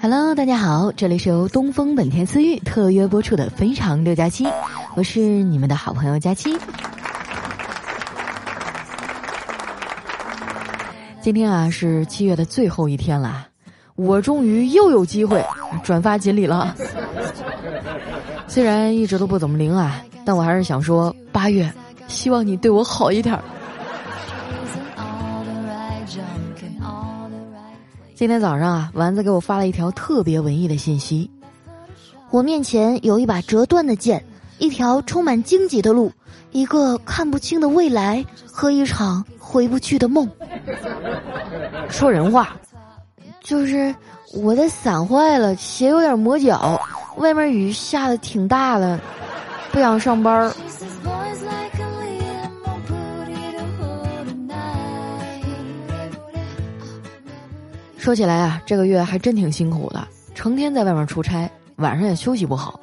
Hello，大家好，这里是由东风本田思域特约播出的《非常六加七》，我是你们的好朋友佳期。今天啊是七月的最后一天了，我终于又有机会转发锦鲤了。虽然一直都不怎么灵啊，但我还是想说，八月，希望你对我好一点今天早上啊，丸子给我发了一条特别文艺的信息。我面前有一把折断的剑，一条充满荆棘的路，一个看不清的未来和一场回不去的梦。说人话，就是我的伞坏了，鞋有点磨脚，外面雨下的挺大的，不想上班儿。说起来啊，这个月还真挺辛苦的，成天在外面出差，晚上也休息不好。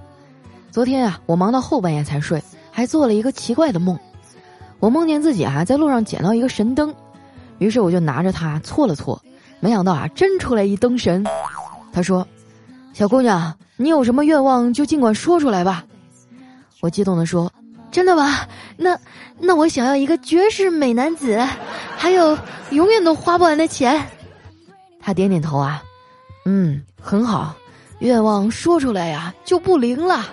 昨天啊，我忙到后半夜才睡，还做了一个奇怪的梦。我梦见自己啊在路上捡到一个神灯，于是我就拿着它搓了搓，没想到啊真出来一灯神。他说：“小姑娘，你有什么愿望就尽管说出来吧。”我激动地说：“真的吗？那那我想要一个绝世美男子，还有永远都花不完的钱。”他点点头啊，嗯，很好，愿望说出来呀就不灵了。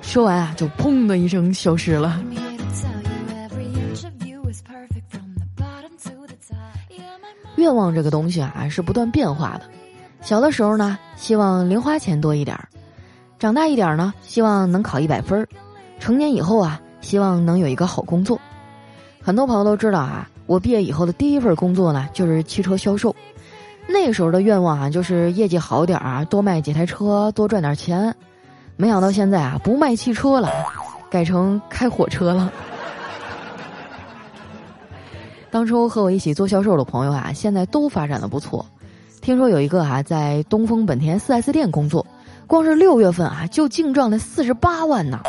说完啊，就砰的一声消失了。愿望这个东西啊，是不断变化的。小的时候呢，希望零花钱多一点儿；长大一点呢，希望能考一百分儿；成年以后啊，希望能有一个好工作。很多朋友都知道啊。我毕业以后的第一份工作呢，就是汽车销售。那时候的愿望啊，就是业绩好点儿啊，多卖几台车，多赚点钱。没想到现在啊，不卖汽车了，改成开火车了。当初和我一起做销售的朋友啊，现在都发展的不错。听说有一个啊，在东风本田 4S 店工作，光是六月份啊，就净赚了四十八万呢。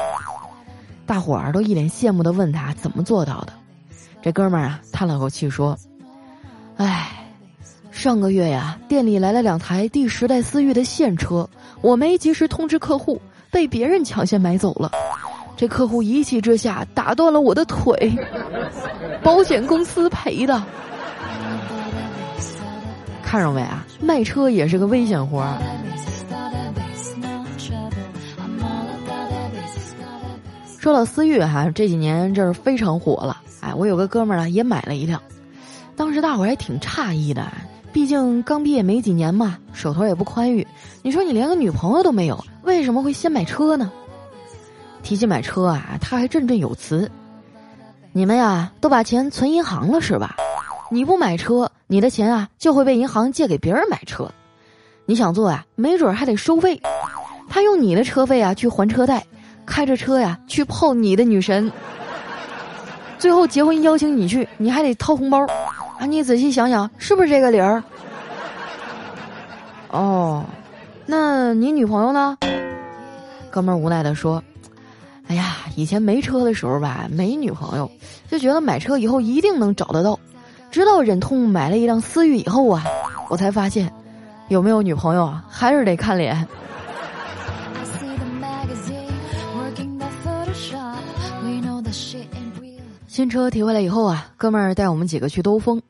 大伙儿都一脸羡慕的问他怎么做到的。这哥们儿啊，叹了口气说：“哎，上个月呀，店里来了两台第十代思域的现车，我没及时通知客户，被别人抢先买走了。这客户一气之下打断了我的腿，保险公司赔的。看着没啊？卖车也是个危险活儿。说到思域哈，这几年这是非常火了。”我有个哥们儿呢，也买了一辆，当时大伙儿还挺诧异的，毕竟刚毕业没几年嘛，手头也不宽裕。你说你连个女朋友都没有，为什么会先买车呢？提起买车啊，他还振振有词：“你们呀，都把钱存银行了是吧？你不买车，你的钱啊就会被银行借给别人买车。你想做呀，没准还得收费。他用你的车费啊去还车贷，开着车呀去泡你的女神。”最后结婚邀请你去，你还得掏红包，啊！你仔细想想，是不是这个理儿？哦，那你女朋友呢？哥们儿无奈的说：“哎呀，以前没车的时候吧，没女朋友，就觉得买车以后一定能找得到。直到忍痛买了一辆思域以后啊，我才发现，有没有女朋友啊，还是得看脸。”新车提回来以后啊，哥们儿带我们几个去兜风。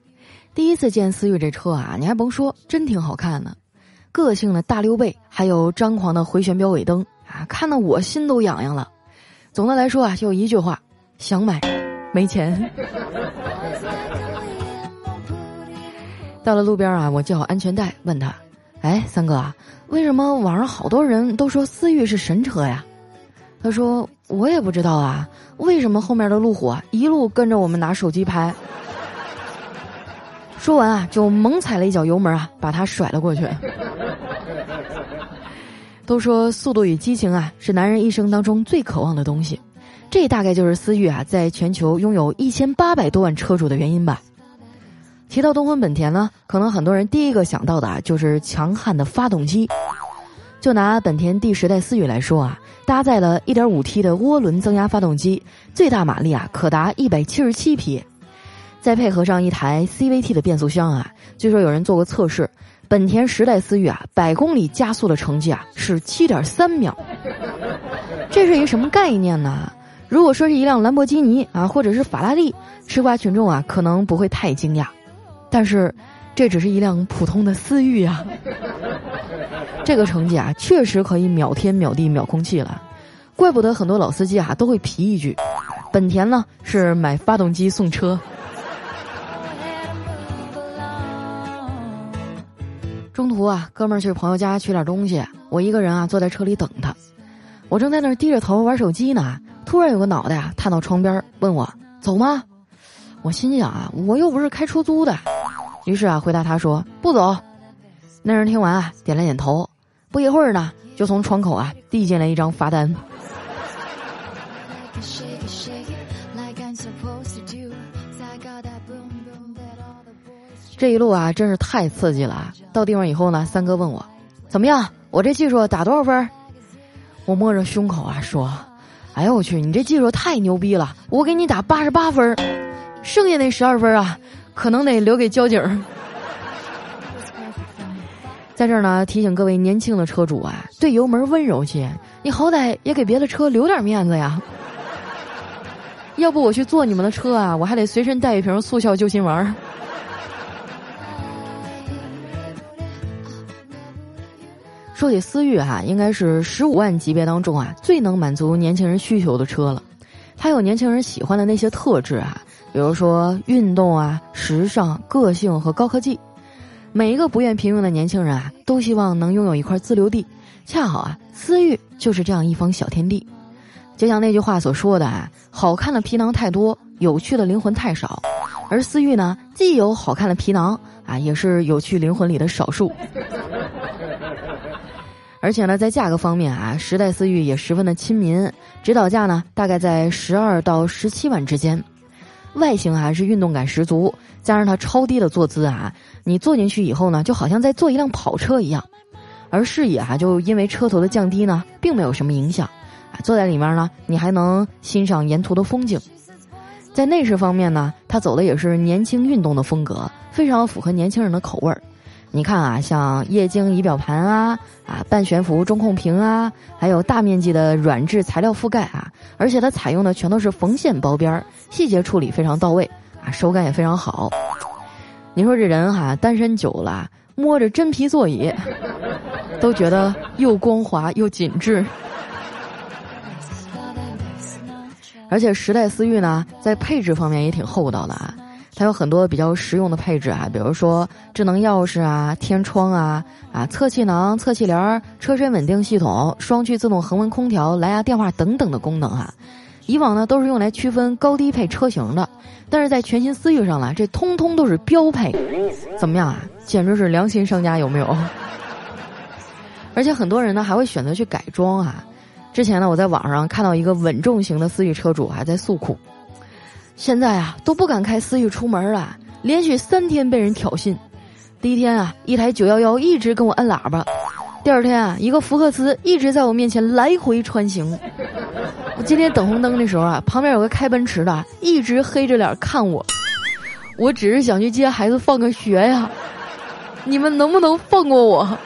第一次见思域这车啊，你还甭说，真挺好看的，个性的大溜背，还有张狂的回旋标尾灯啊，看得我心都痒痒了。总的来说啊，就一句话：想买，没钱。到了路边啊，我系好安全带，问他：“哎，三哥啊，为什么网上好多人都说思域是神车呀？”他说：“我也不知道啊，为什么后面的路虎一路跟着我们拿手机拍？”说完啊，就猛踩了一脚油门啊，把他甩了过去。都说速度与激情啊，是男人一生当中最渴望的东西，这大概就是思域啊在全球拥有一千八百多万车主的原因吧。提到东风本田呢，可能很多人第一个想到的啊就是强悍的发动机。就拿本田第十代思域来说啊，搭载了 1.5T 的涡轮增压发动机，最大马力啊可达177匹。再配合上一台 CVT 的变速箱啊，据说有人做过测试，本田时代思域啊，百公里加速的成绩啊是七点三秒。这是一什么概念呢？如果说是一辆兰博基尼啊，或者是法拉利，吃瓜群众啊可能不会太惊讶，但是这只是一辆普通的思域啊。这个成绩啊，确实可以秒天秒地秒空气了。怪不得很多老司机啊都会皮一句：“本田呢是买发动机送车。”中途啊，哥们儿去朋友家取点东西，我一个人啊坐在车里等他。我正在那儿低着头玩手机呢，突然有个脑袋啊探到窗边问我：“走吗？”我心想啊，我又不是开出租的，于是啊回答他说：“不走。”那人听完啊点了点头，不一会儿呢就从窗口啊递进来一张罚单。这一路啊，真是太刺激了！到地方以后呢，三哥问我怎么样，我这技术打多少分？我摸着胸口啊说：“哎呦我去，你这技术太牛逼了！我给你打八十八分，剩下那十二分啊，可能得留给交警。”在这儿呢，提醒各位年轻的车主啊，对油门温柔些，你好歹也给别的车留点面子呀。要不我去坐你们的车啊，我还得随身带一瓶速效救心丸。说起思域哈，应该是十五万级别当中啊最能满足年轻人需求的车了。它有年轻人喜欢的那些特质啊，比如说运动啊、时尚、个性和高科技。每一个不愿平庸的年轻人啊，都希望能拥有一块自留地。恰好啊，思域就是这样一方小天地。就像那句话所说的啊，好看的皮囊太多，有趣的灵魂太少。而思域呢，既有好看的皮囊啊，也是有趣灵魂里的少数。而且呢，在价格方面啊，时代思域也十分的亲民，指导价呢大概在十二到十七万之间。外形还是运动感十足，加上它超低的坐姿啊，你坐进去以后呢，就好像在坐一辆跑车一样。而视野啊，就因为车头的降低呢，并没有什么影响啊。坐在里面呢，你还能欣赏沿途的风景。在内饰方面呢，它走的也是年轻运动的风格，非常符合年轻人的口味儿。你看啊，像液晶仪表盘啊，啊半悬浮中控屏啊，还有大面积的软质材料覆盖啊，而且它采用的全都是缝线包边儿，细节处理非常到位啊，手感也非常好。你说这人哈，单身久了，摸着真皮座椅，都觉得又光滑又紧致。而且时代思域呢，在配置方面也挺厚道的啊。它有很多比较实用的配置啊，比如说智能钥匙啊、天窗啊、啊侧气囊、侧气帘、车身稳定系统、双区自动恒温空调、蓝牙电话等等的功能啊。以往呢都是用来区分高低配车型的，但是在全新思域上呢，这通通都是标配。怎么样啊？简直是良心商家有没有？而且很多人呢还会选择去改装啊。之前呢我在网上看到一个稳重型的思域车主还在诉苦。现在啊都不敢开思域出门了，连续三天被人挑衅。第一天啊，一台九幺幺一直跟我摁喇叭；第二天啊，一个福克斯一直在我面前来回穿行。我今天等红灯的时候啊，旁边有个开奔驰的，一直黑着脸看我。我只是想去接孩子放个学呀，你们能不能放过我？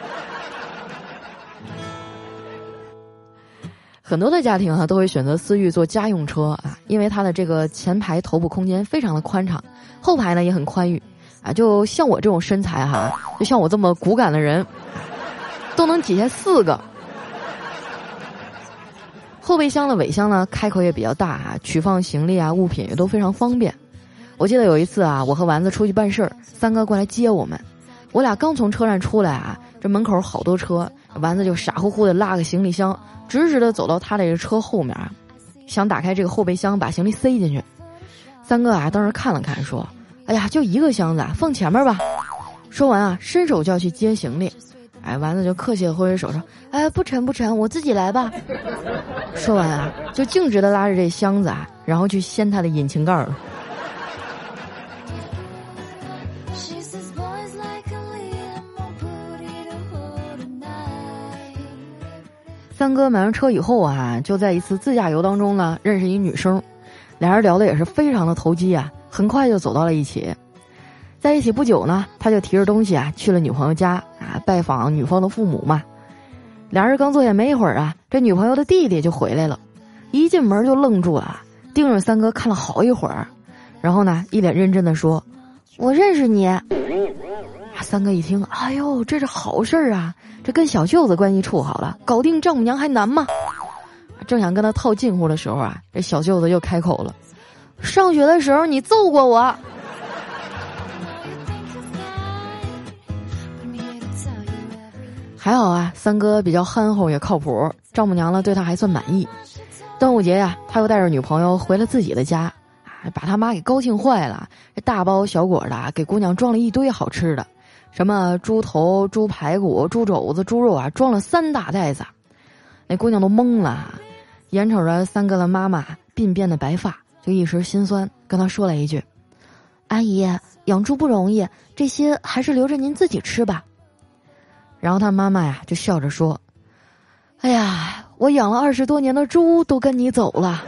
很多的家庭哈都会选择思域做家用车啊，因为它的这个前排头部空间非常的宽敞，后排呢也很宽裕啊。就像我这种身材哈，就像我这么骨感的人，都能挤下四个。后备箱的尾箱呢开口也比较大啊，取放行李啊物品也都非常方便。我记得有一次啊，我和丸子出去办事儿，三哥过来接我们，我俩刚从车站出来啊，这门口好多车，丸子就傻乎乎的拉个行李箱。直直的走到他的车后面，想打开这个后备箱把行李塞进去。三哥啊，当时看了看，说：“哎呀，就一个箱子，放前面吧。”说完啊，伸手就要去接行李。哎，丸子就客气的挥挥手说：“哎，不沉不沉，我自己来吧。”说完啊，就径直的拉着这箱子啊，然后去掀他的引擎盖儿。三哥买完车以后啊，就在一次自驾游当中呢，认识一女生，俩人聊的也是非常的投机啊，很快就走到了一起。在一起不久呢，他就提着东西啊去了女朋友家啊拜访女方的父母嘛。俩人刚坐下没一会儿啊，这女朋友的弟弟就回来了，一进门就愣住了，盯着三哥看了好一会儿，然后呢一脸认真的说：“我认识你。”三哥一听，哎呦，这是好事儿啊！这跟小舅子关系处好了，搞定丈母娘还难吗？正想跟他套近乎的时候啊，这小舅子又开口了：“上学的时候你揍过我。”还好啊，三哥比较憨厚也靠谱，丈母娘呢对他还算满意。端午节呀，他又带着女朋友回了自己的家，啊，把他妈给高兴坏了，这大包小裹的给姑娘装了一堆好吃的。什么猪头、猪排骨、猪肘子、猪肉啊，装了三大袋子，那姑娘都懵了，眼瞅着三哥的妈妈鬓边的白发，就一时心酸，跟他说了一句：“阿姨，养猪不容易，这些还是留着您自己吃吧。”然后他妈妈呀就笑着说：“哎呀，我养了二十多年的猪都跟你走了，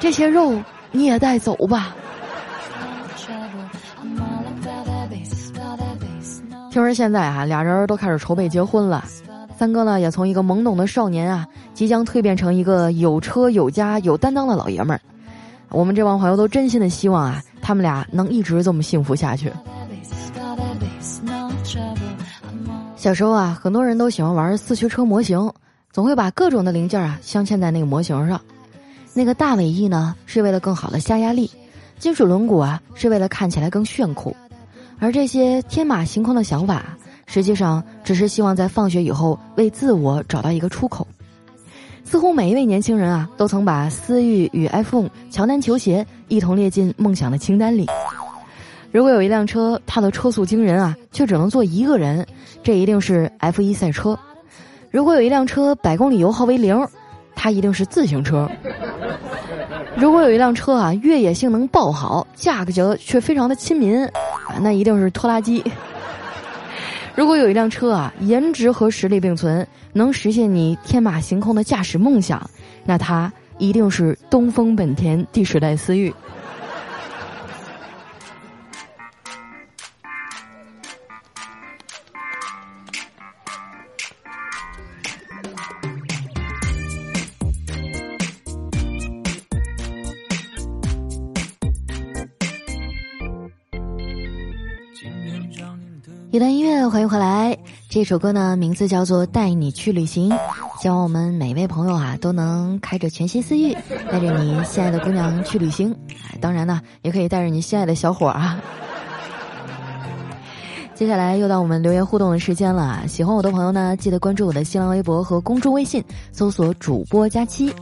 这些肉你也带走吧。”听说现在啊，俩人都开始筹备结婚了。三哥呢，也从一个懵懂的少年啊，即将蜕变成一个有车有家有担当的老爷们儿。我们这帮朋友都真心的希望啊，他们俩能一直这么幸福下去。小时候啊，很多人都喜欢玩四驱车模型，总会把各种的零件啊镶嵌在那个模型上。那个大尾翼呢，是为了更好的下压力；金属轮毂啊，是为了看起来更炫酷。而这些天马行空的想法，实际上只是希望在放学以后为自我找到一个出口。似乎每一位年轻人啊，都曾把思域与 iPhone、乔丹球鞋一同列进梦想的清单里。如果有一辆车，它的车速惊人啊，却只能坐一个人，这一定是 F1 赛车。如果有一辆车百公里油耗为零，它一定是自行车。如果有一辆车啊，越野性能爆好，价格却非常的亲民。那一定是拖拉机。如果有一辆车啊，颜值和实力并存，能实现你天马行空的驾驶梦想，那它一定是东风本田第十代思域。这首歌呢，名字叫做《带你去旅行》，希望我们每位朋友啊，都能开着全新思域，带着你心爱的姑娘去旅行。当然呢，也可以带着你心爱的小伙啊。接下来又到我们留言互动的时间了，喜欢我的朋友呢，记得关注我的新浪微博和公众微信，搜索主播佳期。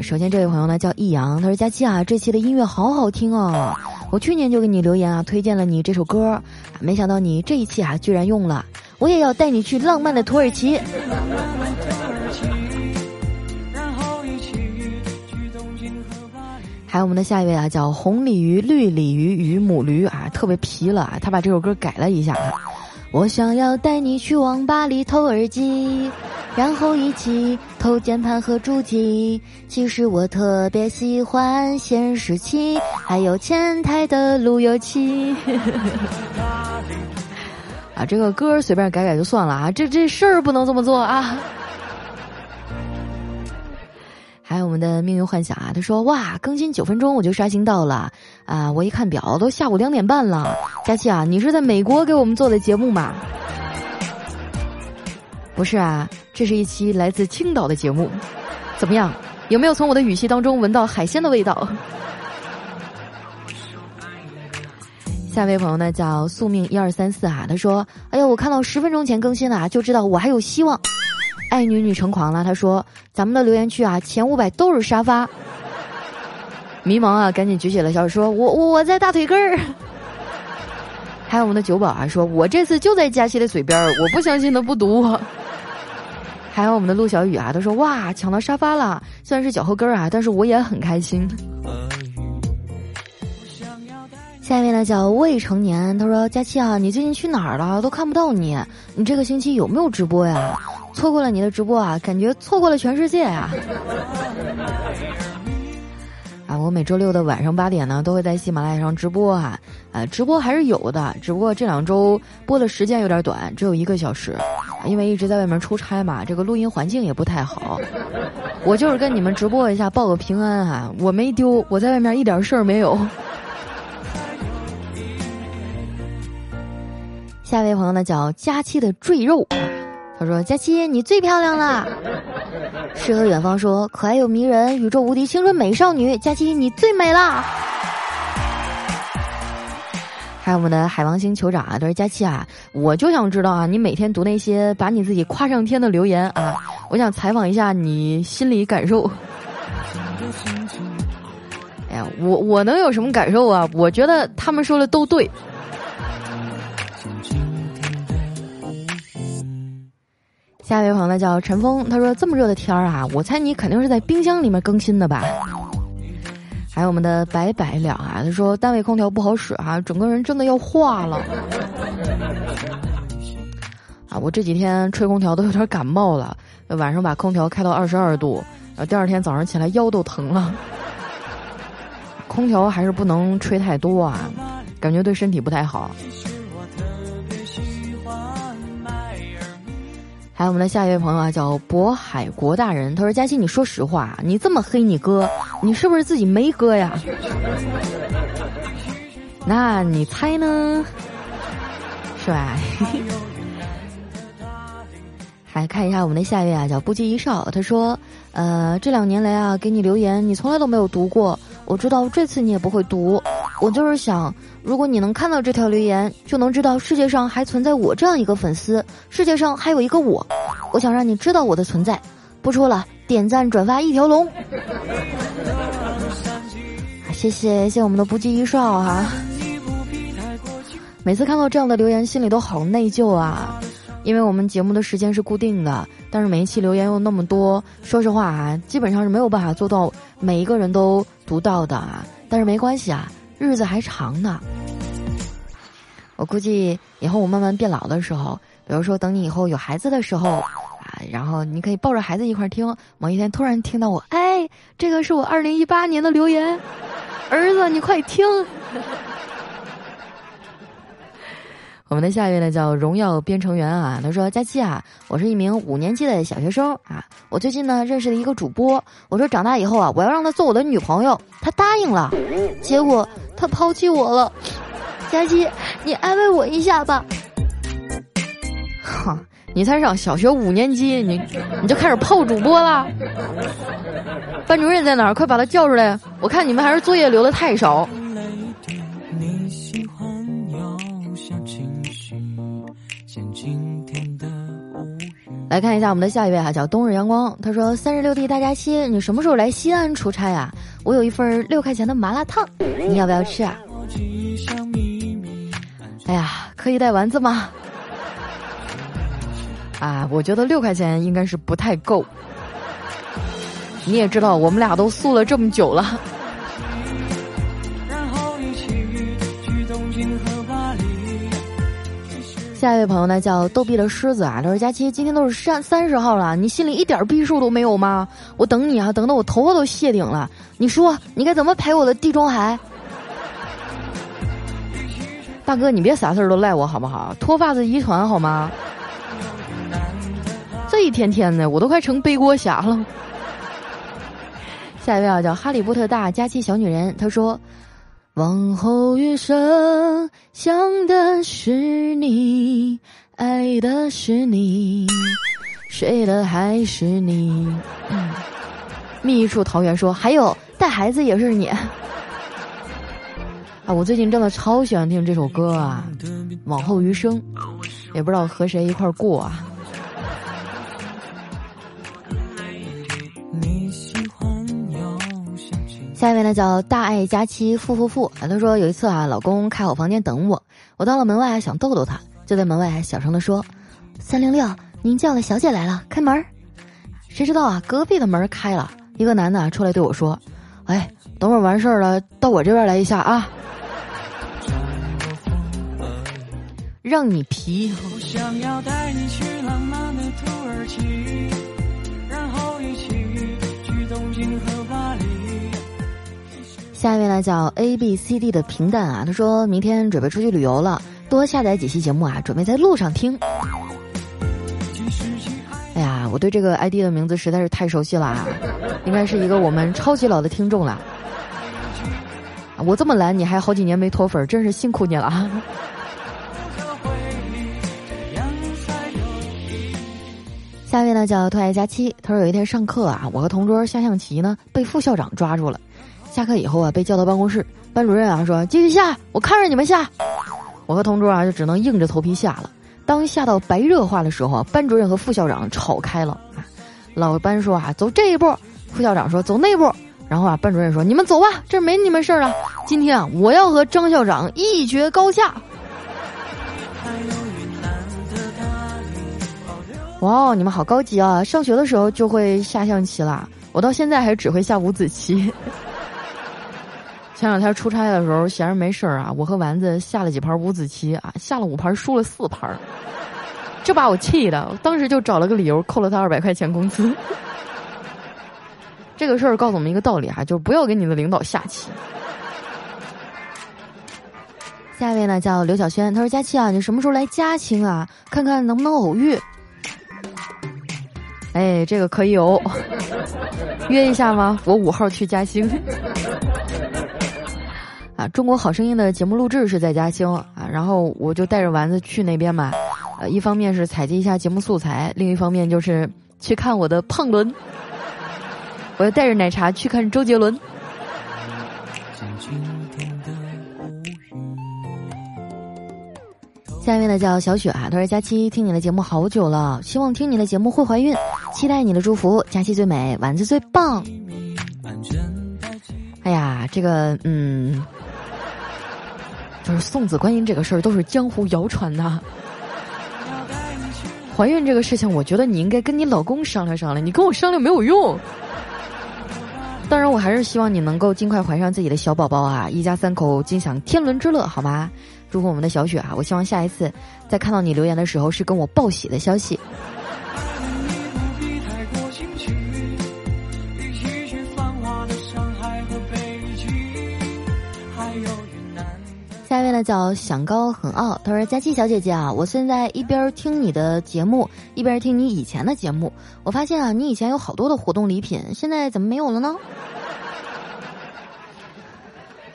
首先这位朋友呢叫易阳，他说佳期啊，这期的音乐好好听哦。我去年就给你留言啊，推荐了你这首歌，没想到你这一期啊居然用了。我也要带你去浪漫的土耳其。然后一起去东京和巴黎还有我们的下一位啊，叫红鲤鱼、绿鲤鱼与母驴啊，特别皮了啊，他把这首歌改了一下啊。我想要带你去网吧里偷耳机。然后一起偷键盘和主机。其实我特别喜欢显示器，还有前台的路由器。啊，这个歌随便改改就算了啊，这这事儿不能这么做啊。还有我们的命运幻想啊，他说哇，更新九分钟我就刷新到了啊，我一看表都下午两点半了。佳琪啊，你是在美国给我们做的节目吗？不是啊。这是一期来自青岛的节目，怎么样？有没有从我的语气当中闻到海鲜的味道？下一位朋友呢叫宿命一二三四啊，他说：“哎呀，我看到十分钟前更新了，就知道我还有希望。”爱女女成狂了，他说：“咱们的留言区啊，前五百都是沙发。” 迷茫啊，赶紧举起了小手，说：“我我我在大腿根儿。”还有我们的酒保啊，说：“我这次就在佳期的嘴边儿，我不相信他不读。”还有我们的陆小雨啊，他说哇抢到沙发了，虽然是脚后跟儿啊，但是我也很开心。下一位呢叫未成年，他说佳期啊，你最近去哪儿了？都看不到你，你这个星期有没有直播呀？错过了你的直播啊，感觉错过了全世界呀。啊，我每周六的晚上八点呢，都会在喜马拉雅上直播哈。呃，直播还是有的，只不过这两周播的时间有点短，只有一个小时，因为一直在外面出差嘛，这个录音环境也不太好。我就是跟你们直播一下，报个平安哈，我没丢，我在外面一点事儿没有。下一位朋友呢叫佳期的赘肉，他说：“佳期你最漂亮了。”诗和远方说：“可爱又迷人，宇宙无敌青春美少女，佳期你最美了。”还有我们的海王星酋长啊，都说佳期啊！我就想知道啊，你每天读那些把你自己夸上天的留言啊，我想采访一下你心理感受。哎呀，我我能有什么感受啊？我觉得他们说的都对。下一位朋友叫陈峰，他说：“这么热的天儿啊，我猜你肯定是在冰箱里面更新的吧？”还有我们的白白了啊，他说单位空调不好使啊，整个人真的要化了。啊，我这几天吹空调都有点感冒了，晚上把空调开到二十二度，然后第二天早上起来腰都疼了。空调还是不能吹太多啊，感觉对身体不太好。还有我们的下一位朋友啊，叫渤海国大人，他说：“佳琪，你说实话，你这么黑你哥，你是不是自己没哥呀？那你猜呢？是吧？” 还看一下我们的下一位啊，叫不羁一少，他说：“呃，这两年来啊，给你留言，你从来都没有读过。我知道这次你也不会读，我就是想。”如果你能看到这条留言，就能知道世界上还存在我这样一个粉丝，世界上还有一个我。我想让你知道我的存在。不说了，点赞转发一条龙。谢谢谢谢我们的不计一少哈。每次看到这样的留言，心里都好内疚啊，因为我们节目的时间是固定的，但是每一期留言又那么多，说实话啊，基本上是没有办法做到每一个人都读到的啊。但是没关系啊。日子还长呢，我估计以后我慢慢变老的时候，比如说等你以后有孩子的时候啊，然后你可以抱着孩子一块听。某一天突然听到我，哎，这个是我二零一八年的留言，儿子你快听。我们的下一位呢叫荣耀编程员啊，他说：佳期啊，我是一名五年级的小学生啊，我最近呢认识了一个主播，我说长大以后啊，我要让他做我的女朋友，他答应了，结果。他抛弃我了，佳琪，你安慰我一下吧。哈，你才上小学五年级，你你就开始泡主播了？班主任在哪儿？快把他叫出来！我看你们还是作业留的太少。来看一下我们的下一位哈，叫冬日阳光。他说：“三十六 D 大假期，你什么时候来西安出差呀？我有一份六块钱的麻辣烫，你要不要吃啊？”哎呀，可以带丸子吗？啊，我觉得六块钱应该是不太够。你也知道，我们俩都素了这么久了。下一位朋友呢，叫逗比的狮子啊，他说：“佳期，今天都是三三十号了，你心里一点逼数都没有吗？我等你啊，等的我头发都谢顶了。你说你该怎么陪我的地中海？大哥，你别啥事儿都赖我好不好？脱发子遗传好吗？这一天天的，我都快成背锅侠了。”下一位啊，叫哈利波特大佳期小女人，她说。往后余生，想的是你，爱的是你，睡的还是你。密处桃源说，还有带孩子也是你。啊，我最近真的超喜欢听这首歌啊！往后余生，也不知道和谁一块过啊。下一位呢叫大爱佳期付付付，他说有一次啊，老公开好房间等我，我到了门外想逗逗他，就在门外小声的说：“三零六，您叫的小姐来了，开门。”谁知道啊，隔壁的门开了，一个男的出来对我说：“哎，等会儿完事儿了，到我这边来一下啊，让你皮。”下一位呢叫 A B C D 的平淡啊，他说明天准备出去旅游了，多下载几期节目啊，准备在路上听。哎呀，我对这个 ID 的名字实在是太熟悉了，啊应该是一个我们超级老的听众了。我这么懒，你还好几年没脱粉，真是辛苦你了。下一位呢叫特爱佳期，他说有一天上课啊，我和同桌下象棋呢，被副校长抓住了。下课以后啊，被叫到办公室，班主任啊说继续下，我看着你们下。我和同桌啊就只能硬着头皮下了。当下到白热化的时候，班主任和副校长吵开了。老班说啊走这一步，副校长说走那步。然后啊，班主任说：“你们走吧，这没你们事儿了。今天啊，我要和张校长一决高下。”哇哦，你们好高级啊！上学的时候就会下象棋啦，我到现在还只会下五子棋。前两天出差的时候，闲着没事儿啊，我和丸子下了几盘五子棋啊，下了五盘，输了四盘，这把我气的，当时就找了个理由扣了他二百块钱工资。这个事儿告诉我们一个道理哈，就是不要给你的领导下棋。下一位呢叫刘小轩，他说：“佳期啊，你什么时候来嘉兴啊？看看能不能偶遇。”哎，这个可以哦，约一下吗？我五号去嘉兴。啊，中国好声音的节目录制是在嘉兴啊，然后我就带着丸子去那边嘛。呃，一方面是采集一下节目素材，另一方面就是去看我的胖伦。我要带着奶茶去看周杰伦。下面呢叫小雪啊，她说：“佳期听你的节目好久了，希望听你的节目会怀孕，期待你的祝福。佳期最美，丸子最棒。”哎呀，这个嗯，就是送子观音这个事儿都是江湖谣传呐。怀孕这个事情，我觉得你应该跟你老公商量商量，你跟我商量没有用。当然，我还是希望你能够尽快怀上自己的小宝宝啊！一家三口尽享天伦之乐，好吗？祝福我们的小雪啊！我希望下一次再看到你留言的时候，是跟我报喜的消息。位呢叫想高很傲，他说：“佳琪小姐姐啊，我现在一边听你的节目，一边听你以前的节目。我发现啊，你以前有好多的活动礼品，现在怎么没有了呢？”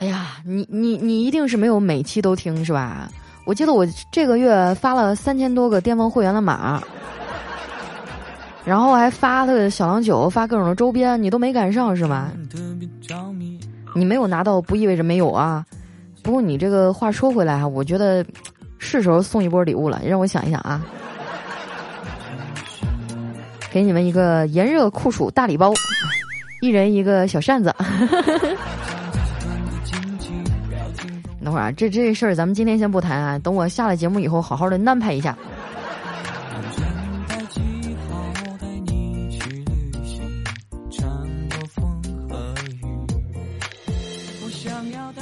哎呀，你你你一定是没有每期都听是吧？我记得我这个月发了三千多个巅峰会员的码，然后还发的小郎酒，发各种的周边，你都没赶上是吧？你没有拿到不意味着没有啊。不过你这个话说回来哈，我觉得是时候送一波礼物了。让我想一想啊，给你们一个炎热酷暑大礼包，一人一个小扇子。等会儿啊，这这事儿咱们今天先不谈啊，等我下了节目以后，好好的安排一下。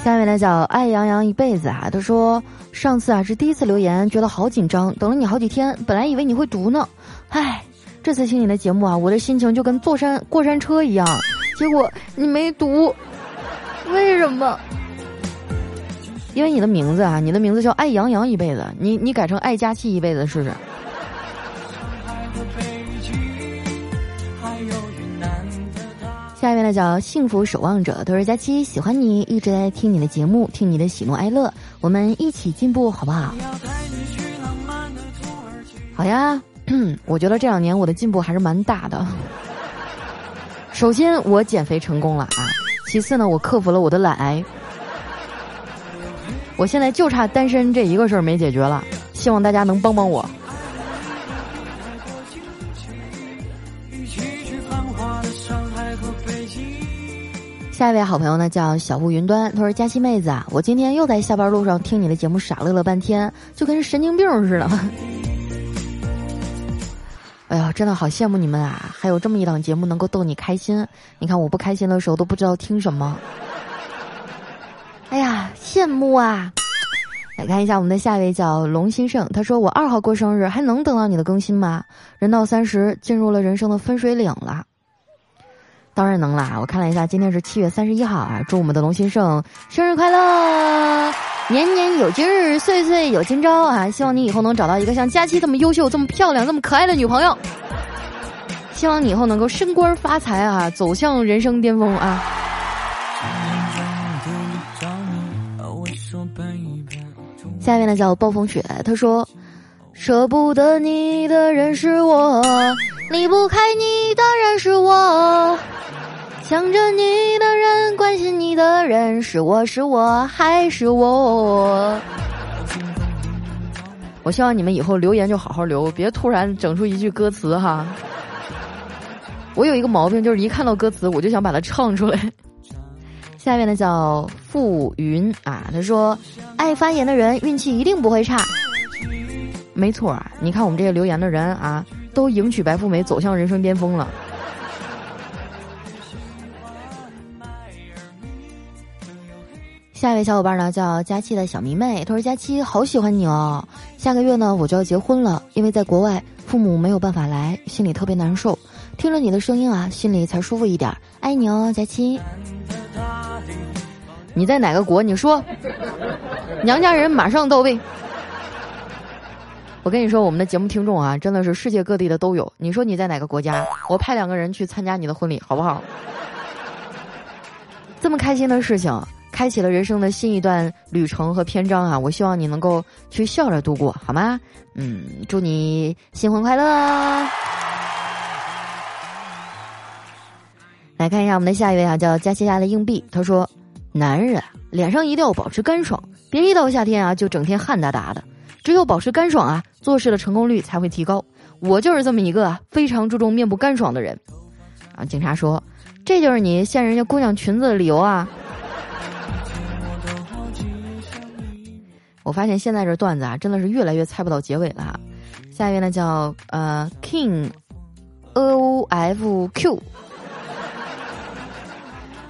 下面来叫爱杨洋一辈子啊，他说上次啊是第一次留言，觉得好紧张，等了你好几天，本来以为你会读呢，唉，这次听你的节目啊，我的心情就跟坐山过山车一样，结果你没读，为什么？因为你的名字啊，你的名字叫爱杨洋一辈子，你你改成爱佳期一辈子试试。下面呢叫幸福守望者，都是佳期喜欢你，一直在听你的节目，听你的喜怒哀乐，我们一起进步好不好？好呀，我觉得这两年我的进步还是蛮大的。首先我减肥成功了啊，其次呢我克服了我的懒癌，我现在就差单身这一个事儿没解决了，希望大家能帮帮我。下一位好朋友呢叫小雾云端，他说：“佳期妹子啊，我今天又在下班路上听你的节目傻乐了半天，就跟神经病似的。哎呀，真的好羡慕你们啊！还有这么一档节目能够逗你开心。你看我不开心的时候都不知道听什么。哎呀，羡慕啊！来看一下我们的下一位叫龙新胜，他说：我二号过生日，还能等到你的更新吗？人到三十，进入了人生的分水岭了。”当然能啦！我看了一下，今天是七月三十一号啊，祝我们的龙先生生日快乐，年年有今日，岁岁有今朝啊！希望你以后能找到一个像佳期这么优秀、这么漂亮、这么可爱的女朋友。希望你以后能够升官发财啊，走向人生巅峰啊！下面呢叫暴风雪，他说：“舍不得你的人是我，离不开你的人是我。”想着你的人，关心你的人，是我是我还是我？我希望你们以后留言就好好留，别突然整出一句歌词哈。我有一个毛病，就是一看到歌词，我就想把它唱出来。下面呢叫付云啊，他说爱发言的人运气一定不会差。没错啊，你看我们这些留言的人啊，都迎娶白富美，走向人生巅峰了。下一位小伙伴呢叫佳期的小迷妹，她说：“佳期好喜欢你哦，下个月呢我就要结婚了，因为在国外父母没有办法来，心里特别难受。听了你的声音啊，心里才舒服一点。爱你哦，佳期。你在哪个国？你说，娘家人马上到位。我跟你说，我们的节目听众啊，真的是世界各地的都有。你说你在哪个国家？我派两个人去参加你的婚礼，好不好？这么开心的事情。”开启了人生的新一段旅程和篇章啊！我希望你能够去笑着度过，好吗？嗯，祝你新婚快乐！来看一下我们的下一位啊，叫佳琪家的硬币。他说：“男人脸上一定要保持干爽，别一到夏天啊就整天汗哒哒的。只有保持干爽啊，做事的成功率才会提高。我就是这么一个非常注重面部干爽的人。”啊，警察说：“这就是你掀人家姑娘裙子的理由啊！”我发现现在这段子啊，真的是越来越猜不到结尾了。下一位呢叫呃 King，O F Q，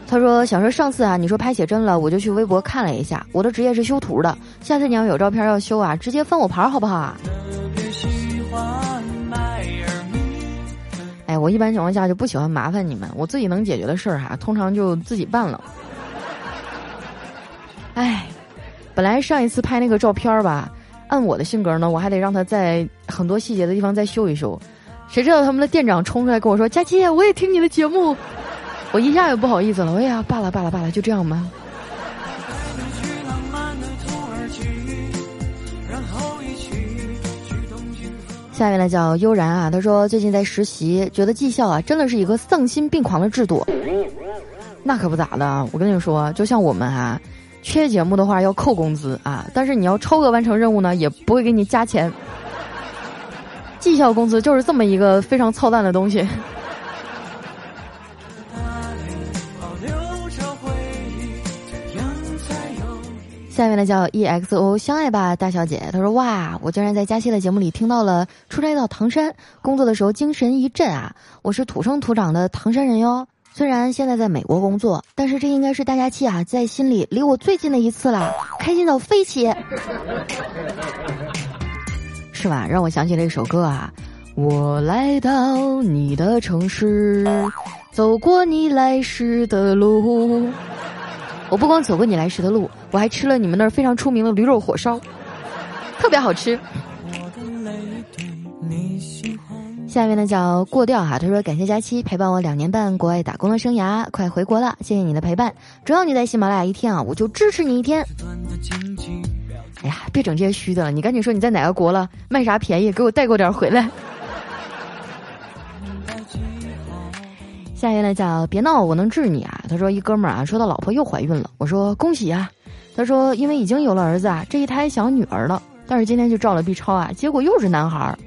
他说想说上次啊，你说拍写真了，我就去微博看了一下。我的职业是修图的，下次你要有照片要修啊，直接翻我牌好不好啊？哎，我一般情况下就不喜欢麻烦你们，我自己能解决的事儿哈，通常就自己办了。哎。本来上一次拍那个照片吧，按我的性格呢，我还得让他在很多细节的地方再修一修。谁知道他们的店长冲出来跟我说：“佳琪，我也听你的节目。”我一下也不好意思了。哎呀，罢了罢了罢了，就这样吧。下面呢叫悠然啊，他说最近在实习，觉得绩效啊真的是一个丧心病狂的制度。那可不咋的，我跟你说，就像我们啊。缺节目的话要扣工资啊，但是你要超额完成任务呢，也不会给你加钱。绩效工资就是这么一个非常操蛋的东西。下面呢叫 EXO 相爱吧大小姐，她说哇，我竟然在佳期的节目里听到了出差到唐山工作的时候精神一振啊，我是土生土长的唐山人哟。虽然现在在美国工作，但是这应该是大家气啊在心里离我最近的一次了，开心到飞起，是吧？让我想起了一首歌啊，我来到你的城市，走过你来时的路。我不光走过你来时的路，我还吃了你们那儿非常出名的驴肉火烧，特别好吃。下面呢叫过调哈，他说感谢佳期陪伴我两年半国外打工的生涯，快回国了，谢谢你的陪伴。只要你在喜马拉雅一天啊，我就支持你一天。哎呀，别整这些虚的了，你赶紧说你在哪个国了，卖啥便宜，给我带过点回来。下一位呢叫别闹，我能治你啊。他说一哥们儿啊，说他老婆又怀孕了，我说恭喜啊。他说因为已经有了儿子啊，这一胎想女儿了，但是今天就照了 B 超啊，结果又是男孩儿。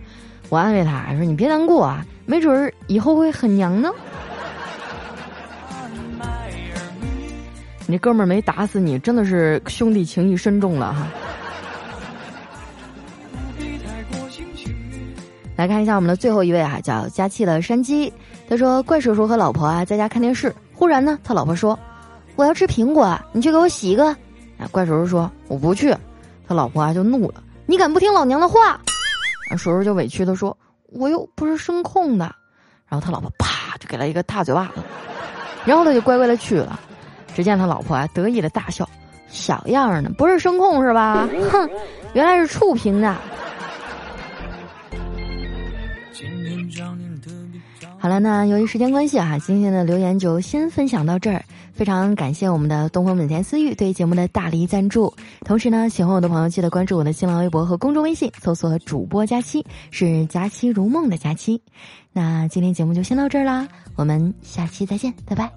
我安慰他说：“你别难过啊，没准儿以后会很娘呢。”你哥们儿没打死你，真的是兄弟情谊深重了哈。来看一下我们的最后一位啊，叫佳期的山鸡。他说：“怪叔叔和老婆啊在家看电视，忽然呢，他老婆说：‘我要吃苹果，你去给我洗一个。’啊，怪叔叔说：‘我不去。’他老婆啊就怒了：‘你敢不听老娘的话？’”叔叔就委屈的说：“我又不是声控的。”然后他老婆啪就给了一个大嘴巴子。然后他就乖乖的去了。只见他老婆啊得意的大笑：“小样儿呢，不是声控是吧？哼，原来是触屏的。”好了，那由于时间关系啊，今天的留言就先分享到这儿。非常感谢我们的东风本田思域对节目的大力赞助。同时呢，喜欢我的朋友记得关注我的新浪微博和公众微信，搜索“主播佳期”，是“佳期如梦”的佳期。那今天节目就先到这儿啦，我们下期再见，拜拜。